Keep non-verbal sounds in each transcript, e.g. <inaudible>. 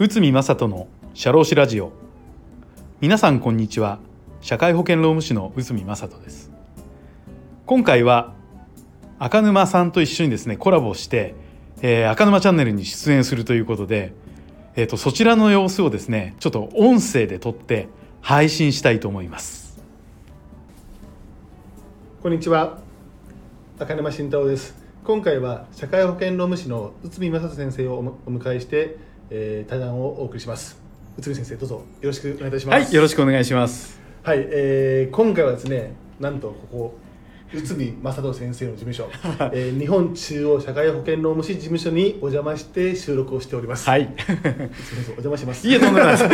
内海正人の社労士ラジオ。皆さんこんにちは。社会保険労務士の内海正人です。今回は赤沼さんと一緒にですねコラボして、えー、赤沼チャンネルに出演するということで、えーと、そちらの様子をですねちょっと音声で撮って配信したいと思います。こんにちは。赤沼慎太郎です。今回は社会保険労務士の内海正人先生をお迎えしてえー、対談をお送りします。内海先生どうぞよろしくお願いいたします。はいよろしくお願いします。はい、えー、今回はですねなんとここ内海正人先生の事務所、<laughs> えー、日本中央社会保険労務士事務所にお邪魔して収録をしております。はい。お邪魔します。いえとんでもないで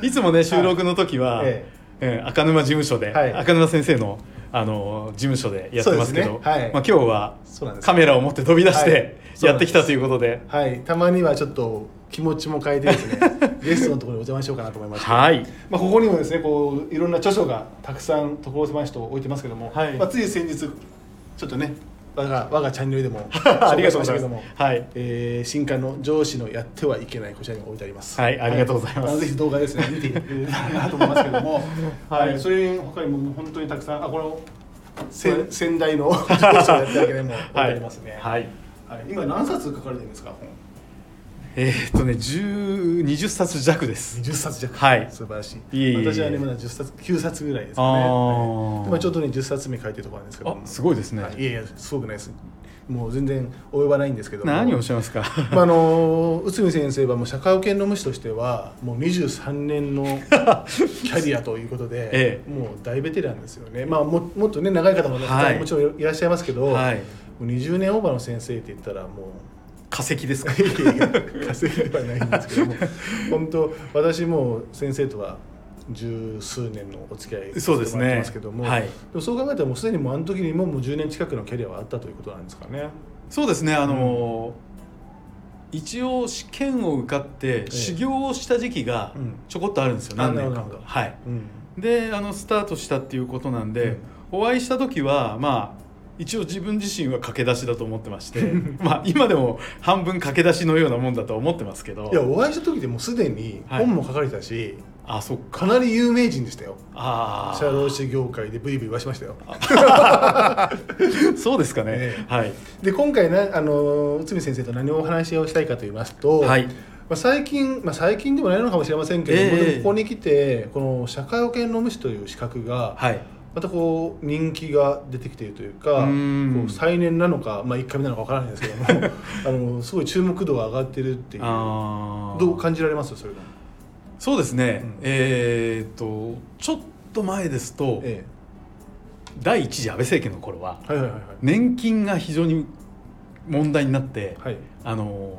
す。<laughs> いつもね収録の時は、え。えー、赤沼事務所で、はい、赤沼先生のあの事務所でやってますけど、ね。はい、まあ、今日はカメラを持って飛び出してやってきたということで、はい、たまにはちょっと気持ちも変えてですね <laughs> ゲストのところにお邪魔しようかなと思いまして、はい。まあ、ここにもですねこういろんな著書がたくさん所狭しと置いてますけども、はい、まあ、つい先日ちょっとね我が我がチャンネルでも <laughs> ありがとうございます。はい、えー、新刊の上司のやってはいけないこちらに置いてあります。はい、ありがとうございます。はい、ぜひ動画ですね見ていただけたらなと思いますけども、<laughs> はい、それに他にも本当にたくさんあこの先先代の <laughs> 上司をやってはいけないも置いてありますね。はい。はい、今何冊書かれてるんですか本？えー、っとね十二十冊弱です。二十冊弱。はい。素晴らしい。私はねまだ十冊九冊ぐらいですかね。あ、今ちょうどね十冊目書いてるところなんですけどすごいですね、はい、いやいやすごくないです。もう全然及ばないんですけど。何をおっしゃいますか、<laughs> まあ、あの内海先生はもう社会保険の無視としてはもう23年の <laughs> キャリアということで、ええ、もう大ベテランですよね、まあ、ももっとね長い方も、ねはい、もちろんいらっしゃいますけど、はい、もう20年オーバーの先生って言ったらもう化石ですか？化石ではないんですけども本当私も先生とは十数年のお付き合いそうですねますけども、はい、でもそう考えたらもうすでにもうあの時にももう10年近くのキャリアはあったということなんですかね？そうですね。あの、うん、一応試験を受かって修行をした時期がちょこっとあるんですよ、何年か。はい、うん、であのスタートしたっていうことなんで、うん、お会いした時はまあ一応自分自身は駆け出しだと思ってまして <laughs> まあ今でも半分駆け出しのようなもんだと思ってますけど。いやお会いした時でもすでに本も書かれたし、はい、あそか。なり有名人でしたよ。あ社労士業界でブイブイ言わしましたよ。<laughs> そうですかね、ね、はい。で今回ねあの内海先生と何をお話をしたいかと言いますと、はい。まあ、最近、まあ、最近でもないのかもしれませんけども、えー、ここに来てこの社会保険労務士という資格が、はいまたこう人気が出てきているというかこう再燃なのか、まあ、1回目なのか分からないですけども <laughs> あのすごい注目度が上がってるっていう。どう感じられます？それはそうですね、うん、えー、っとちょっと前ですと、ええ、第一次安倍政権の頃は,、はいはいはいはい、年金が非常に問題になって、はい、あの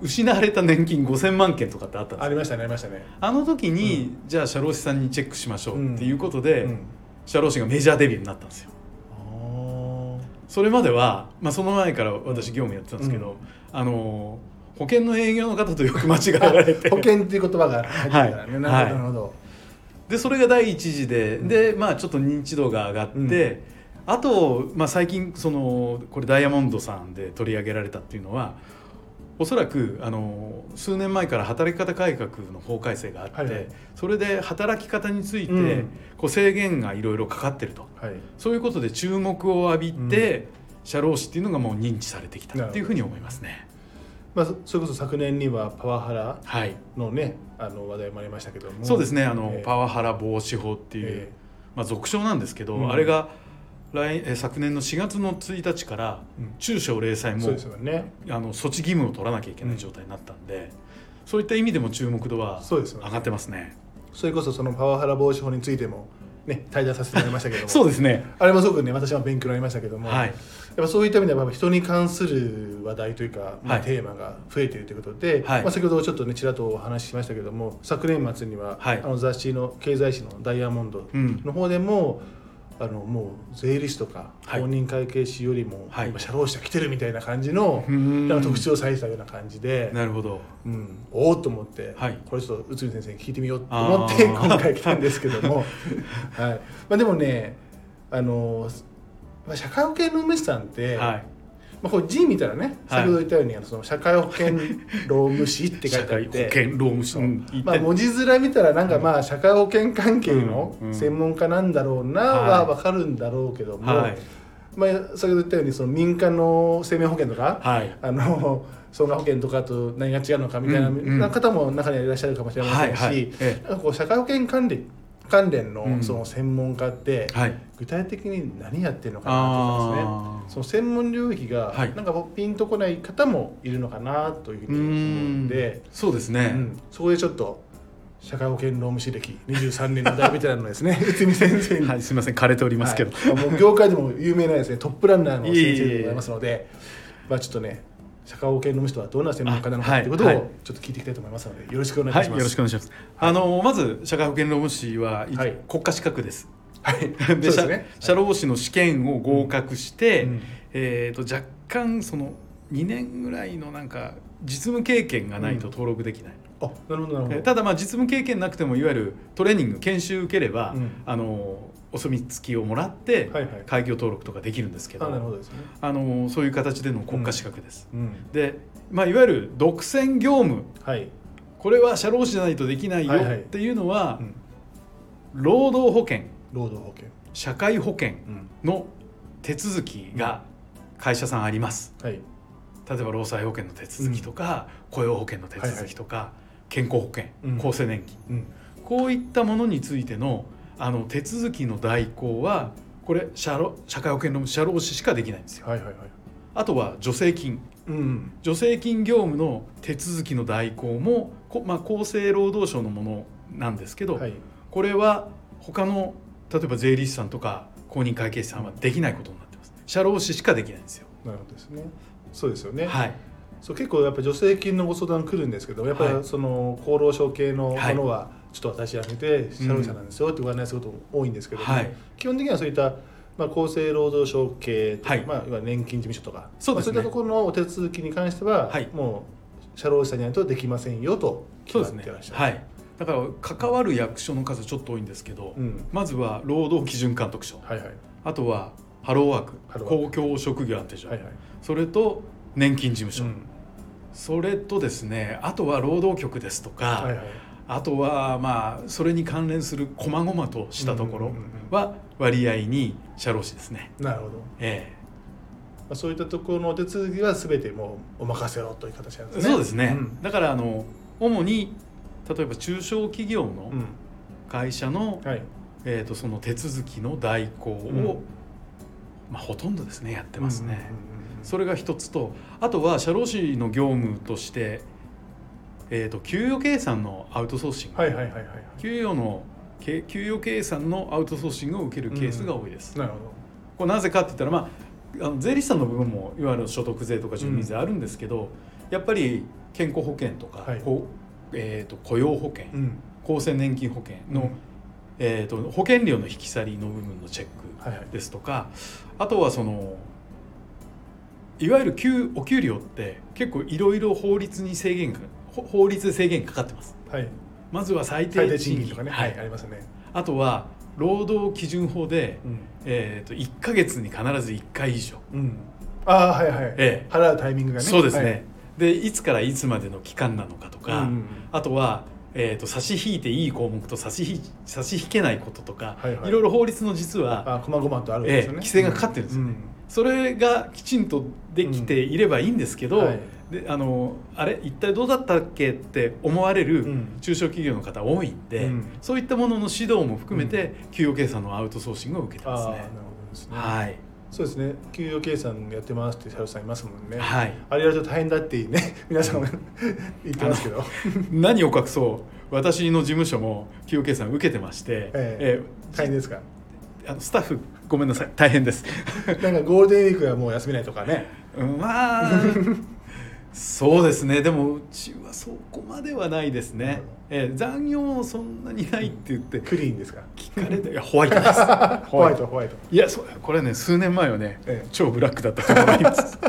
失われた年金5000万件とかってあったんですありましたねありましたね。あの時に、うん、じゃあ社労士さんにチェックしましょうっていうことで、うん社労士がメジャーデビューになったんですよ。それまでは、まあ、その前から私業務やってたんですけど、うん、あの保険の営業の方とよく間違えられて。保険っていう言葉が入ってたからね、はい、なるほど、はい、でそれが第一次で、うん、でまあちょっと認知度が上がって、うん、あと、まあ、最近そのこれダイヤモンドさんで取り上げられたっていうのはおそらくあの数年前から働き方改革の法改正があって、はいはい、それで働き方について、うん、こう制限がいろいろかかってると、はい、そういうことで注目を浴びて、うん、社労士っていうのがもう認知されてきたっていうふうに思いますね。まあ、それこそ昨年にはパワハラのね、はい、あの話題もありましたけども。そうですね。あの、えー、パワハラ防止法っていう、えー、まあ、俗称なんですけど、うん、あれが来え昨年の4月の1日から中小零細も、うんね、あの措置義務を取らなきゃいけない状態になったんで、うん、そういった意味でも注目度は上がってますね。それこそそのパワハラ防止法についてもね、対談させてもらいましたけども。<laughs> そうですね。あれもすごくね。私は勉強になりましたけども、はい、やっぱそういった意味では人に関する話題というか、まあ、テーマが増えているということで、はい、まあ、先ほどちょっとねちらっとお話ししましたけども昨年末には、はい、あの雑誌の経済誌の「ダイヤモンド」の方でも、うんあのもう税理士とか公認会計士よりも、はい、今社労士が来てるみたいな感じの、なんか特徴をされたような感じでなるほど、うん、おおと思って、はい、これちょっと内海先生に聞いてみようと思って今回来たんですけども、<laughs> はい。まあ、でもねあの、まあ、社会保険労務士さんって、はい、まあ、これ字見たらね先ほど言ったように、はい、その社会保険労務士って書いてあって。保険労務士、まあ、文字面見たらなんかまあ社会保険関係の専門家なんだろうなは分かるんだろうけども、はい、まあ、先ほど言ったようにその民間の生命保険とか、はい、あの損害保険とかと何が違うのかみたいな方も中にはいらっしゃるかもしれませんし、社会保険管理関連のその専門家って、具体的に何やってるのかなとかですねその専門領域がなんかピンとこない方もいるのかなというふうに思うんでそうですね、うん、そこでちょっと社会保険労務士歴23年の大ベテランのですね <laughs> 内海先生に、はい、すみません。枯れておりますけど、はい、もう業界でも有名なですねトップランナーの先生でございますのでまあちょっとね社会保険の人はどんな専門家なのかということをちょっと聞いていきたいと思いますので、よろしくお願いします。はい、よろしくお願いします。あのまず社会保険労務士は、国家資格です。はい、<laughs> で社ね、社労士の試験を合格して、うん、えーと、若干その2年ぐらいのなんか実務経験がないと登録できない。うん、あなるほどなるほど。ただまあ実務経験なくてもいわゆるトレーニング研修受ければ、うん、あのお墨付きをもらって開業登録とかできるんですけど、はいはい、あのそういう形での国家資格です。うん。うん、で、まあ、いわゆる独占業務、はい、これは社労士じゃないとできないよっていうのは、はいはい、労働保険。労働保険。社会保険の手続きが会社さんあります。はい、例えば労災保険の手続きとか、雇用保険の手続きとか、はいはい、健康保険、厚生年金、こういったものについてのあの手続きの代行はこれ社社会保険の社労士しかできないんですよ。はいはいはい、あとは助成金、うん、助成金業務の手続きの代行もまあ、厚生労働省のものなんですけど、はい、これは他の例えば税理士さんとか公認会計士さんはできないことになってます。社労士しかできないんですよ。なるほどですね。そうですよね。はい。そう結構やっぱ助成金のご相談来るんですけどやっぱりその厚労省系のものは、はいちょっと私辞めて社労者なんですよってご案内することも多いんですけども、はい、基本的にはそういった、まあ、厚生労働省系はい、まあ、いわゆる年金事務所とかそう、ね,、そういったところのお手続きに関しては、はい、もう社労士さんにないとできませんよと決まってらっしゃる。はい、だから関わる役所の数ちょっと多いんですけど、うん、まずは労働基準監督署、はいはい、あとはハローワーク。公共職業安定所、はいはい、それと年金事務所、うん、それとですねあとは労働局ですとか、はいはいあとはまあそれに関連する細々としたところは割合に社労士ですね。なるほど、ええ、そういったところの手続きは全てもうお任せろという形なんですね。そうですね、うん、だからあの主に例えば中小企業の会社の、うんはい、えーと、その手続きの代行を、うん、まあ、ほとんどですねやってますね。それが一つとあとは社労士の業務としてえーと、給与計算のアウトソーシング、はいはいはいはい、給与の給与計算のアウトソーシングを受けるケースが多いです。うん、なるほど。これなぜかって言ったら、まあ、あの税理士さんの部分もいわゆる所得税とか住民税あるんですけど、うん、やっぱり健康保険とか、はい、えーと、雇用保険、うん、厚生年金保険の、えーと、保険料の引き去りの部分のチェックですとか、はいはい、あとはそのいわゆる給お給料って結構いろいろ法律に制限が法律で制限かかってます、はい、まずは最低賃金。とかね、はい、ありますね。あとは労働基準法で、うん、えーと、1か月に必ず1回以上、うん、ああはいはい、ええ、払うタイミングがね。そうですね、はい、でいつからいつまでの期間なのかとか、うん、あとはえーと、差し引いていい項目と差し引差し引けないこととか、はいはい、いろいろ法律の実はあ細々とあるんですよね、えー、規制がかかってるんですよね、うん、それがきちんとできていればいいんですけど、うんはい、であのあれ一体どうだったっけって思われる中小企業の方多いんで、うん、そういったものの指導も含めて、給与計算のアウトソーシングを受けてますね。はい。そうですね。給与計算やってますって社長さんいますもんね、はい、あれやると大変だってね <laughs> 皆さんも <laughs> 言ってますけど。何を隠そう。私の事務所も給与計算受けてまして、ええ。ー、大変ですか？あのスタッフごめんなさい。大変です。<laughs> なんかゴールデンウィークはもう休めないとかね、まあそうですね。でもうちはそこまではないですね、えー、残業もそんなにないって言って。クリーンですか？聞かれていやホワイトです。<laughs> ホワイトホワイト。いやそこれね数年前はね、ええ、超ブラックだったと思います。<laughs>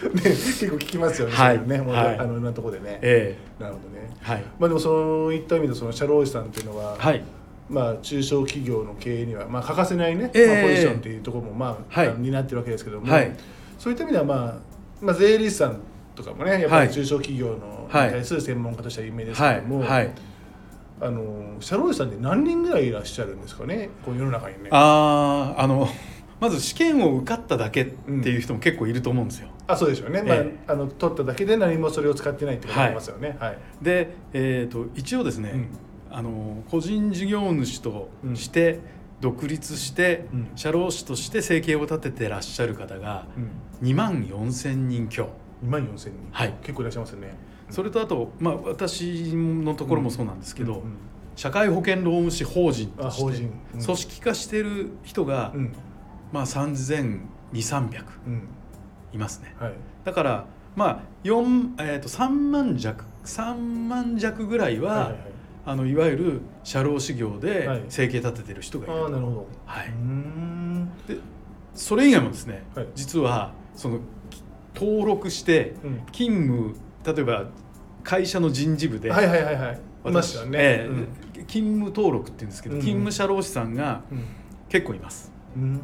ね、結構聞きますよね。はい、ね、はい、あのなところでね。ええ、なるほどね。はい。まあでもそういった意味でその社労士さんっていうのは、はい。まあ中小企業の経営にはまあ欠かせないね、えー、まあポジションっていうところもまあ、はい、担ってるわけですけども、はい。そういった意味では、まあ、まあ税理士さんとかもねやっぱり中小企業のに対する専門家としては有名ですけども、あの社労士さんって何人ぐらいいらっしゃるんですかねこの世の中にね。ああの <laughs> まず試験を受かっただけっていう人も結構いると思うんですよ。あそうでしょうね、まあ、えー、あの取っただけで何もそれを使ってないってことありますよね。はい、はい、で、えーと、一応ですね、うん、あの個人事業主として独立して、うん、社労士として生計を立ててらっしゃる方が2万4千人強。2万4千人、はい、結構いらっしゃいますよね。それとあと、まあ、私のところもそうなんですけど、社会保険労務士法人として組織化してる人が、まあ、3200300いますね、はい、だからまあ4、えー、と3万弱3万弱ぐらいは、はいはい。はい、あのいわゆる社労士業で生計立ててる人がいる、はい、あなるほど、はい、でそれ以外もですね、はい、実はその登録して勤務、うん、例えば会社の人事部で、はいはいはいはい。私はね、えーうん、勤務登録っていうんですけど、うん、勤務社労士さんが結構います。うん。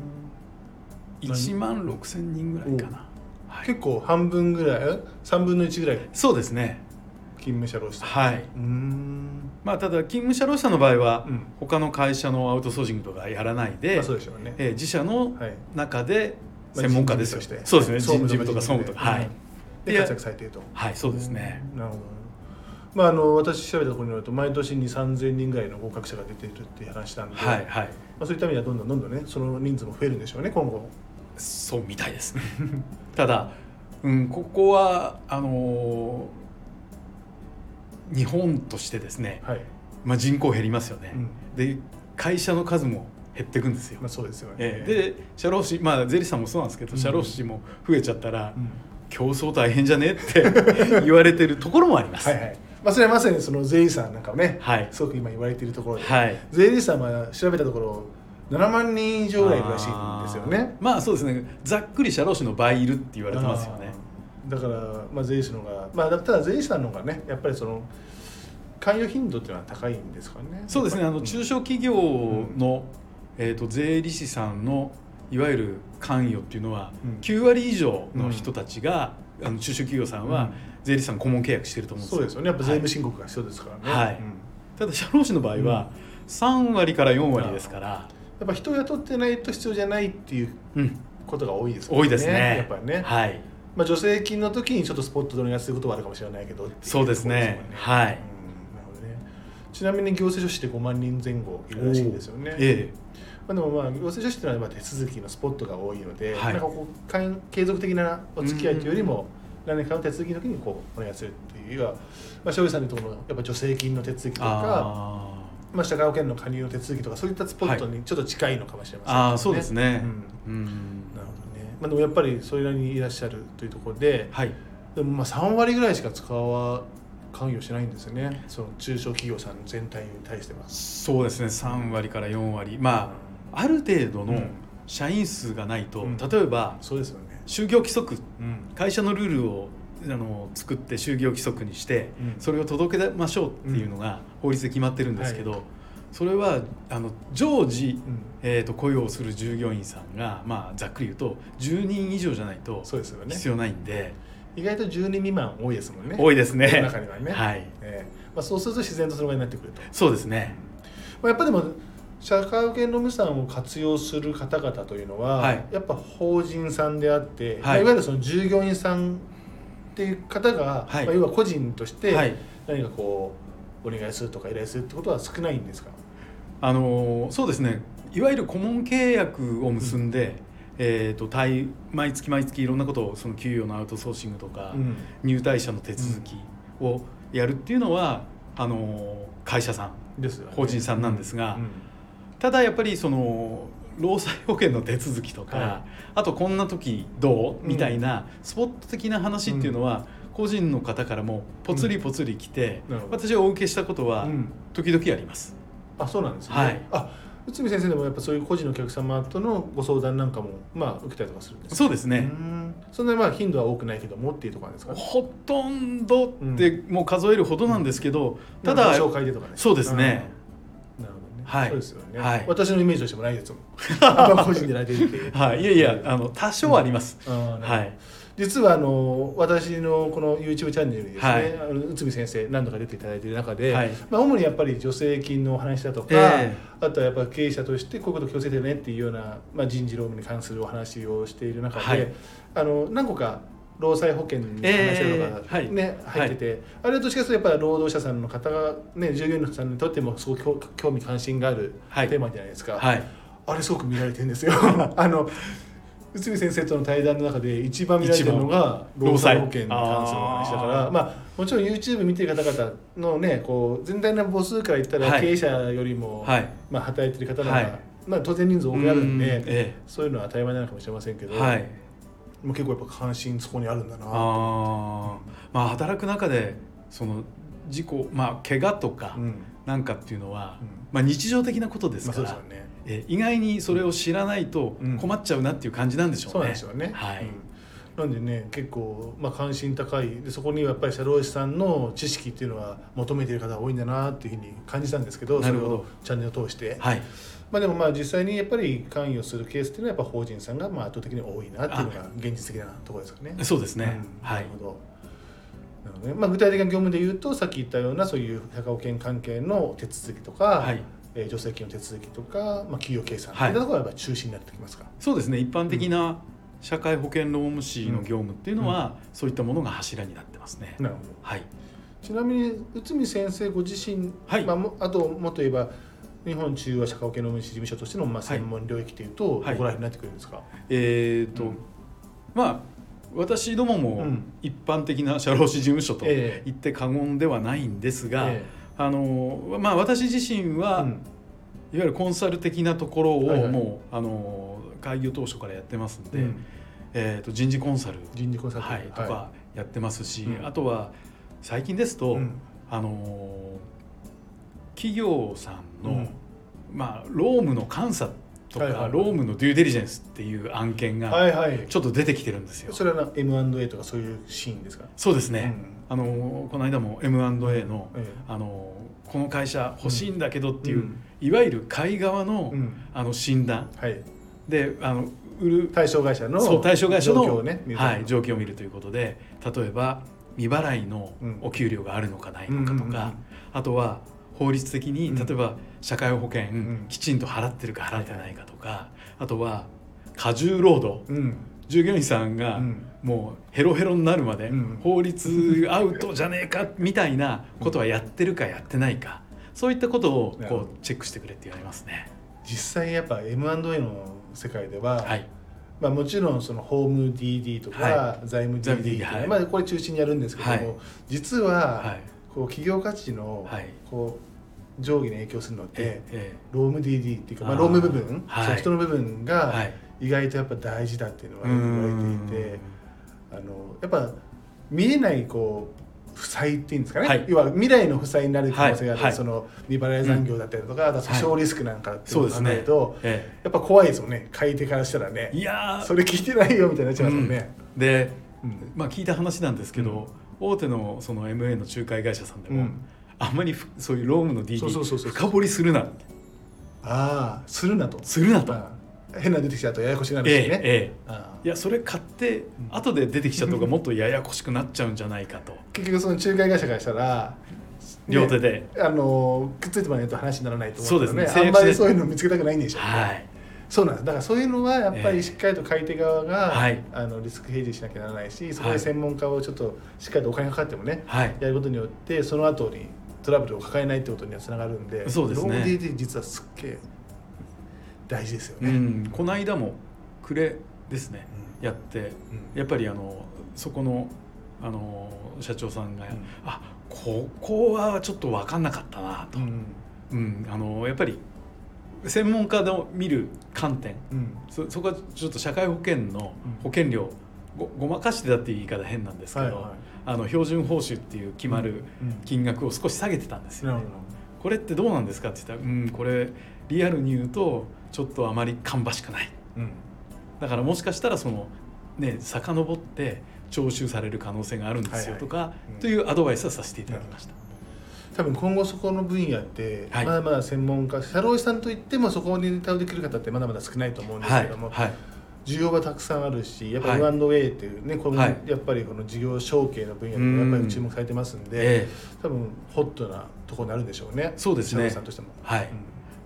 1万6千人ぐらいかな、はい、結構半分ぐらい？3分の1ぐらい？そうですね。勤務者労使はい。うん。まあただ勤務者労使の場合は、うん、他の会社のアウトソーシングとかやらないで、まあ、そうでしょうね、えー、自社の中で専門家ですよ、まあ、そうですね。人事部とか総務とか。はい、で活躍されていると。はいそうですね。なるほど。まあ、あの私調べたところによると毎年に3000人ぐらいの合格者が出ているっていう話なんで、はいはい。まあ、そういった意味ではどんどんどんどんねその人数も増えるんでしょうね今後。そうみたいです。<laughs> ただ、うん、ここはあのー、日本としてですね、はい、まあ、人口減りますよね、うん、で会社の数も減っていくんですよ。まあ、そうですよね、えー、で社労士まあ税理士さんもそうなんですけど、うん、社労士も増えちゃったら、うん、競争大変じゃねって <laughs> 言われてるところもあります。はいはい。まあ、それはまさにその税理士さんなんかもね、はい、すごく今言われているところで、はい、税理士さんは調べたところ7万人以上ぐらいいるらしいんですよね。まあそうですね。ざっくり社労士の倍いるって言われてますよね。だから、まあ、税理士のがまあただ税理士さんの方がねやっぱりその関与頻度っていうのは高いんですかね。そうですね。あの中小企業の、うん、えーと、税理士さんのいわゆる関与っていうのは、うん、9割以上の人たちが、うん、あの中小企業さんは、税理士さん顧問契約してると思うんですそうですよね。やっぱ税務申告が必要ですからね、はい、ただ社労士の場合は、3割から4割ですから、やっぱ人を雇ってないと必要じゃないっていうことが多いですね、多いですね。やっぱりね。はい。まあ、助成金の時にちょっとスポットでお願いすることはあるかもしれないけどそうですね。はい、うん、ちなみに行政書士って5万人前後いるらしいんですよね。ええ。まあ、でもまあ行政書士っていうのは手続きのスポットが多いので、はい、なんかこう継続的なお付き合いというよりも、何年かの手続きの時にこうお願いするっていうよりは、まあ、庄司さんのところのやっぱ助成金の手続きとかまあ、社会保険の加入の手続きとかそういったスポットにちょっと近いのかもしれません、ね。はい、あそうですね、うん、うん、なるほどね、まあ、でもやっぱりそれなりにいらっしゃるというところで、はい、でもまあ3割ぐらいしか使わ関与しないんですよね。その中小企業さん全体に対しては。そうですね。3割から4割。まあ、ある程度の社員数がないと、うん、例えば、そうですよね。就業規則、うん、会社のルールをあの作って就業規則にして、うん、それを届けましょうっていうのが法律で決まってるんですけど、はい、それはあの常時、うん、えーと、雇用する従業員さんが、まあ、ざっくり言うと10人以上じゃないと必要ないんで。意外と10人未満多いですもんね。多いですね。中にはね。はい。えー、まあそうすると自然とそのぐらいになってくると。そうですね。まあやっぱでも社会保険労務士さんを活用する方々というのは、はい、やっぱ法人さんであって、はいまあ、いわゆるその従業員さんっていう方が、はい、まあ、要は個人として何かこうお願いするとか依頼するってことは少ないんですか？あのそうですねいわゆる顧問契約を結んで、うん、えーと、と毎月毎月いろんなことをその給与のアウトソーシングとか、うん、入退社の手続きをやるっていうのは、あの会社さん、ね、法人さんなんですが、うん、ただやっぱりその労災保険の手続きとか、はい、あとこんな時どう？みたいなスポット的な話っていうのは、個人の方からもぽつりぽつり来て、うん、私がお受けしたことは時々あります。うん、あそうなんですね、はい、あ内海先生でもやっぱそういう個人のお客様とのご相談なんかもまあ受けたりとかするんですそうですね。そんなまあ頻度は多くないけどもっていうところですか、ほとんどってもう数えるほどなんですけど、うん、ただ紹介でとかね。そうですね。はい、そうですよね、はい、私のイメージとしてもないですもん。<laughs> 個人で来てるって <laughs> はい。いやいやあの多少あります、うん、はい実はあの私のこの YouTube チャンネルにですね、はい、あの内海先生何度か出ていただいている中で、はい、まあ、主にやっぱり助成金のお話だとか、えー、あとはやっぱ経営者としてこういうこと気をつけてねっていうような、まあ、人事労務に関するお話をしている中で、はい、あの何個か労災保険の話とかね、えー、入ってて、あれはどっちかというとやっぱ労働者さんの方が、ね、従業員のさんにとってもすごく興味関心があるテーマじゃないですか。あれすごく見られてるんですよ。<laughs> あの内海先生との対談の中で一番見られてるのが労災保険に関する話だからまあもちろん YouTube 見てる方々のねこう全体の母数から言ったら経営者よりも、はい、まあ、働いてる方の方が、はい、まあ、当然人数多くなるんで、ええ、そういうのは当たり前なのかもしれませんけど、はい、もう結構やっぱ関心そこにあるんだな。あ、まあ、働く中でその事故まあ怪我とかなんかっていうのは、うん、まあ、日常的なことですから、まあ、ね。え意外にそれを知らないと困っちゃうなっていう感じなんでしょうね。そうなんですよね、はい、なんでね結構、まあ、関心高い。でそこにはやっぱり社労士さんの知識っていうのは求めている方が多いんだなっていうふうに感じたんですけどそれをチャンネルを通して。はい。まあ、でもまあ実際にやっぱり関与するケースっていうのはやっぱ法人さんがまあ圧倒的に多いなっていうのが現実的なところですかね。そうですね、うん、なるほどなので、まあ、具体的な業務で言うとさっき言ったようなそういう社会保険関係の手続きとか、はい。えー、助成金の手続きとか、まあ、企業計算とい。ったところがやっぱ中心になってきますか、そうですね。一般的な社会保険労務士の業務っていうのは、うん、そういったものが柱になってますね。なるほど、はい、ちなみに内海先生ご自身、はい。まあ、あともっと言えば日本中和社会保険労務士事務所としてのまあ専門領域というと、はい、どこら辺になってくるんですか、えーと、うん、まあ私どもも一般的な社労士事務所と言って過言ではないんですが、えーあのまあ、私自身は、うん、いわゆるコンサル的なところをもう、はい。はい、あの開業当初からやってますんで、うん、えーと、人事コンサル人事コンサル、はい、とかやってますし、うん、あとは最近ですと、あの企業さんの、まあ、労務の監査とか、はいはい、労務のデューデリジェンスっていう案件がちょっと出てきてるんですよ。それは M&A とかそういうシーンですか？そうですね、うん、あのこの間も M&A の,、あのこの会社欲しいんだけどっていう、うん、いわゆる買い側の,、あの診断、はい、であの売る対象会社のそう対象会社の状況,、ねはい、状況を見るということで例えば未払いのお給料があるのかないのかとか、あとは法律的に例えば社会保険きちんと払ってるか払ってないかとかあとは過重労働、従業員さんがもうヘロヘロになるまで法律アウトじゃねえかみたいなことはやってるかやってないか。そういったことをこうチェックしてくれって言われますね。実際やっぱ M&A の世界では、はい。まあ、もちろんそのホーム DD とか財務 DD っていうのは、まあ、これ中心にやるんですけども、はい、実はこう企業価値のこう上下に影響するのって、ローム DD っていうかまあ、労務部分、ソフトの部分が意外とやっぱ大事だっていうのは言われていてあのやっぱ見えないこう負債っていうんですかね、はい、要は未来の負債になる可能性があって、はい、その未払い残業だったりとか、うん、あと小リスクなんかっていうのを考えると、ね。ええ、やっぱ怖いですよね。買い手からしたらね。いやそれ聞いてないよみたいになっちゃいますもんね。うん、で、うん、まあ聞いた話なんですけど、大手のその MA の仲介会社さんでも、うん、あんまりそういうロームの DD 深掘りするなああするなと。するなと。変な出てきちゃうとややこしくなるしね、えええ、いやそれ買って後で出てきちゃった方がもっとややこしくなっちゃうんじゃないかと。結局その仲介会社からしたら両手で、あのくっついてもらないと話にならないと思うので、ね、あんまりそういうの見つけたくないんでしょうね、はい。そうなんです。だからそういうのはやっぱりしっかりと買い手側が、えー、あのリスクヘイジしなきゃならないしそこで専門家をちょっとしっかりとお金かかってもね、はい、やることによってその後にトラブルを抱えないってことにはつながるんでそうですね。ローム DD 実はすっげえ大事ですよね、うん、この間も暮れですね、うん、やって、やっぱりあのそこのあの社長さんが、うん、あここはちょっと分かんなかったなと、うん。あのやっぱり専門家の見る観点、うん、そそこはちょっと社会保険の保険料、ごごまかしてたっていう言い方変なんですけど、はいはい、あの標準報酬っていう決まる金額を少し下げてたんですよね。これってどうなんですかって言ったら「うんこれリアルに言うとちょっとあまり芳しくない」うん、だからもしかしたらそのね遡って徴収される可能性があるんですよとか、というアドバイスはさせていただきました。多分今後そこの分野って、まだまだ専門家社労士さんといってもそこに対応できる方ってまだまだ少ないと思うんですけども、はい需要はたくさんあるしやっぱり M&A っていうね、このやっぱりこの事業承継の分野でもやっぱり注目されてますんで、多分ホットなところになるんでしょうね。そうですね。さんとしても。はい、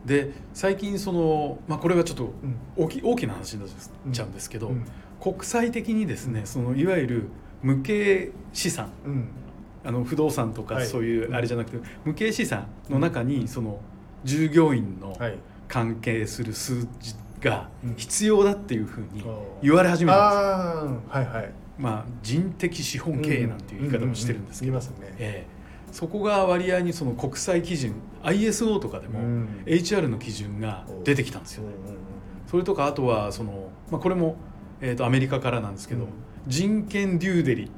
で最近その、まあ、これはちょっと大き,、大きな話になっちゃうんですけど、国際的にですねそのいわゆる無形資産、あの不動産とかそういうあれじゃなくて、無形資産の中にその従業員の関係する数字が必要だっていうふうに言われ始めたんですよ。はいはい、まあ人的資本経営なんていう言い方もしてるんですけど、えー、そこが割合にその国際基準 ISO とかでも HR の基準が出てきたんですよ。ね。それとかあとはその、まあ、これも、えー、とアメリカからなんですけど、人権デューデリ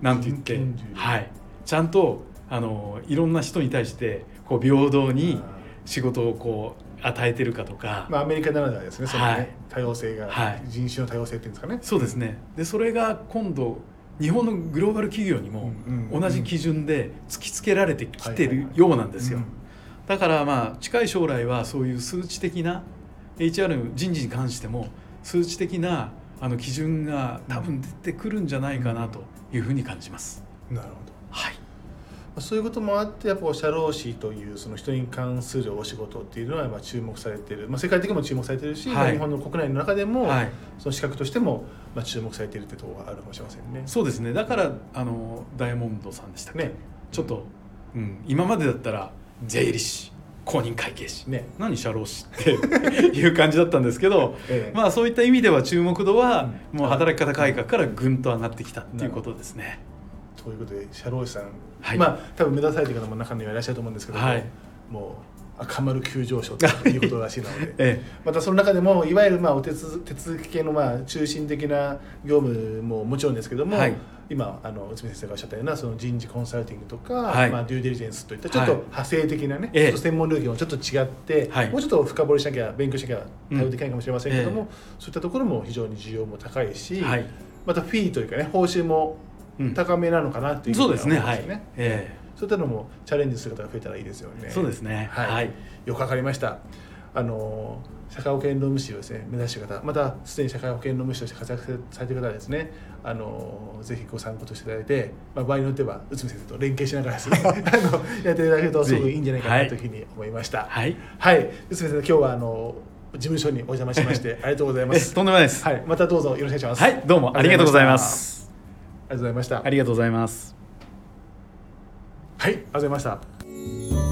なんて言って、はい、ちゃんとあのいろんな人に対してこう平等に仕事をこう与えてるかとか、まあ、アメリカならではですねそのね、はい、多様性が、はい、人種の多様性っていうんですかね。そうですね。でそれが今度日本のグローバル企業にも同じ基準で突きつけられてきてるようなんですよ。だからまあ近い将来はそういう数値的な HR 人事に関しても数値的なあの基準が多分出てくるんじゃないかなというふうに感じます。なるほど。はいそういうこともあってやっぱ社労士というその人に関するお仕事っていうのはまあ注目されてる、まあ、世界的にも注目されてるし、はい、日本の国内の中でも、その資格としてもまあ注目されているってところがあるかもしれませんね。そうですね。だからあのダイヤモンドさんでしたね、ちょっと、うん、今までだったら税理士公認会計士、ね、何社労士っていう感じだったんですけど、<laughs> ええ、まあそういった意味では注目度はもう働き方改革からぐんと上がってきたっていうことですね。ということで社労士さん、はい、まあ多分目指されてる方も中にはいらっしゃると思うんですけども、はい、もう赤丸急上昇ということらしいので、<laughs> ええ、またその中でもいわゆるまあお手手続き系のまあ中心的な業務ももちろんですけども、はい、今あの内海先生がおっしゃったようなその人事コンサルティングとか、はい、まあ、デューデリジェンスといったちょっと派生的なね、はい、専門領域もちょっと違って、はい、もうちょっと深掘りしなきゃ勉強しなきゃ対応できないかもしれませんけども、うん。え、そういったところも非常に需要も高いし、またフィーというかね報酬も高めなのかなっていうそうですねはい、えー、そういったのもチャレンジする方が増えたらいいですよね。そうですね。はい、はい、よくわかりました。あの社会保険労務士をですね目指している方またすでに社会保険労務士として活躍されている方はですね。あのぜひご参考としていただいて、まあ、場合によっては内海先生と連携しながらですね <laughs> あのやっていただけるとすごくいいんじゃないかなというふうに思いました。はい、はい、内海先生今日はあの事務所にお邪魔しましてありがとうございます。<laughs> とんでもないです、はい、またどうぞよろしくお願いします。はい。どうもありがとうございますがとうございました。ありがとうございます。はいありがとうございました。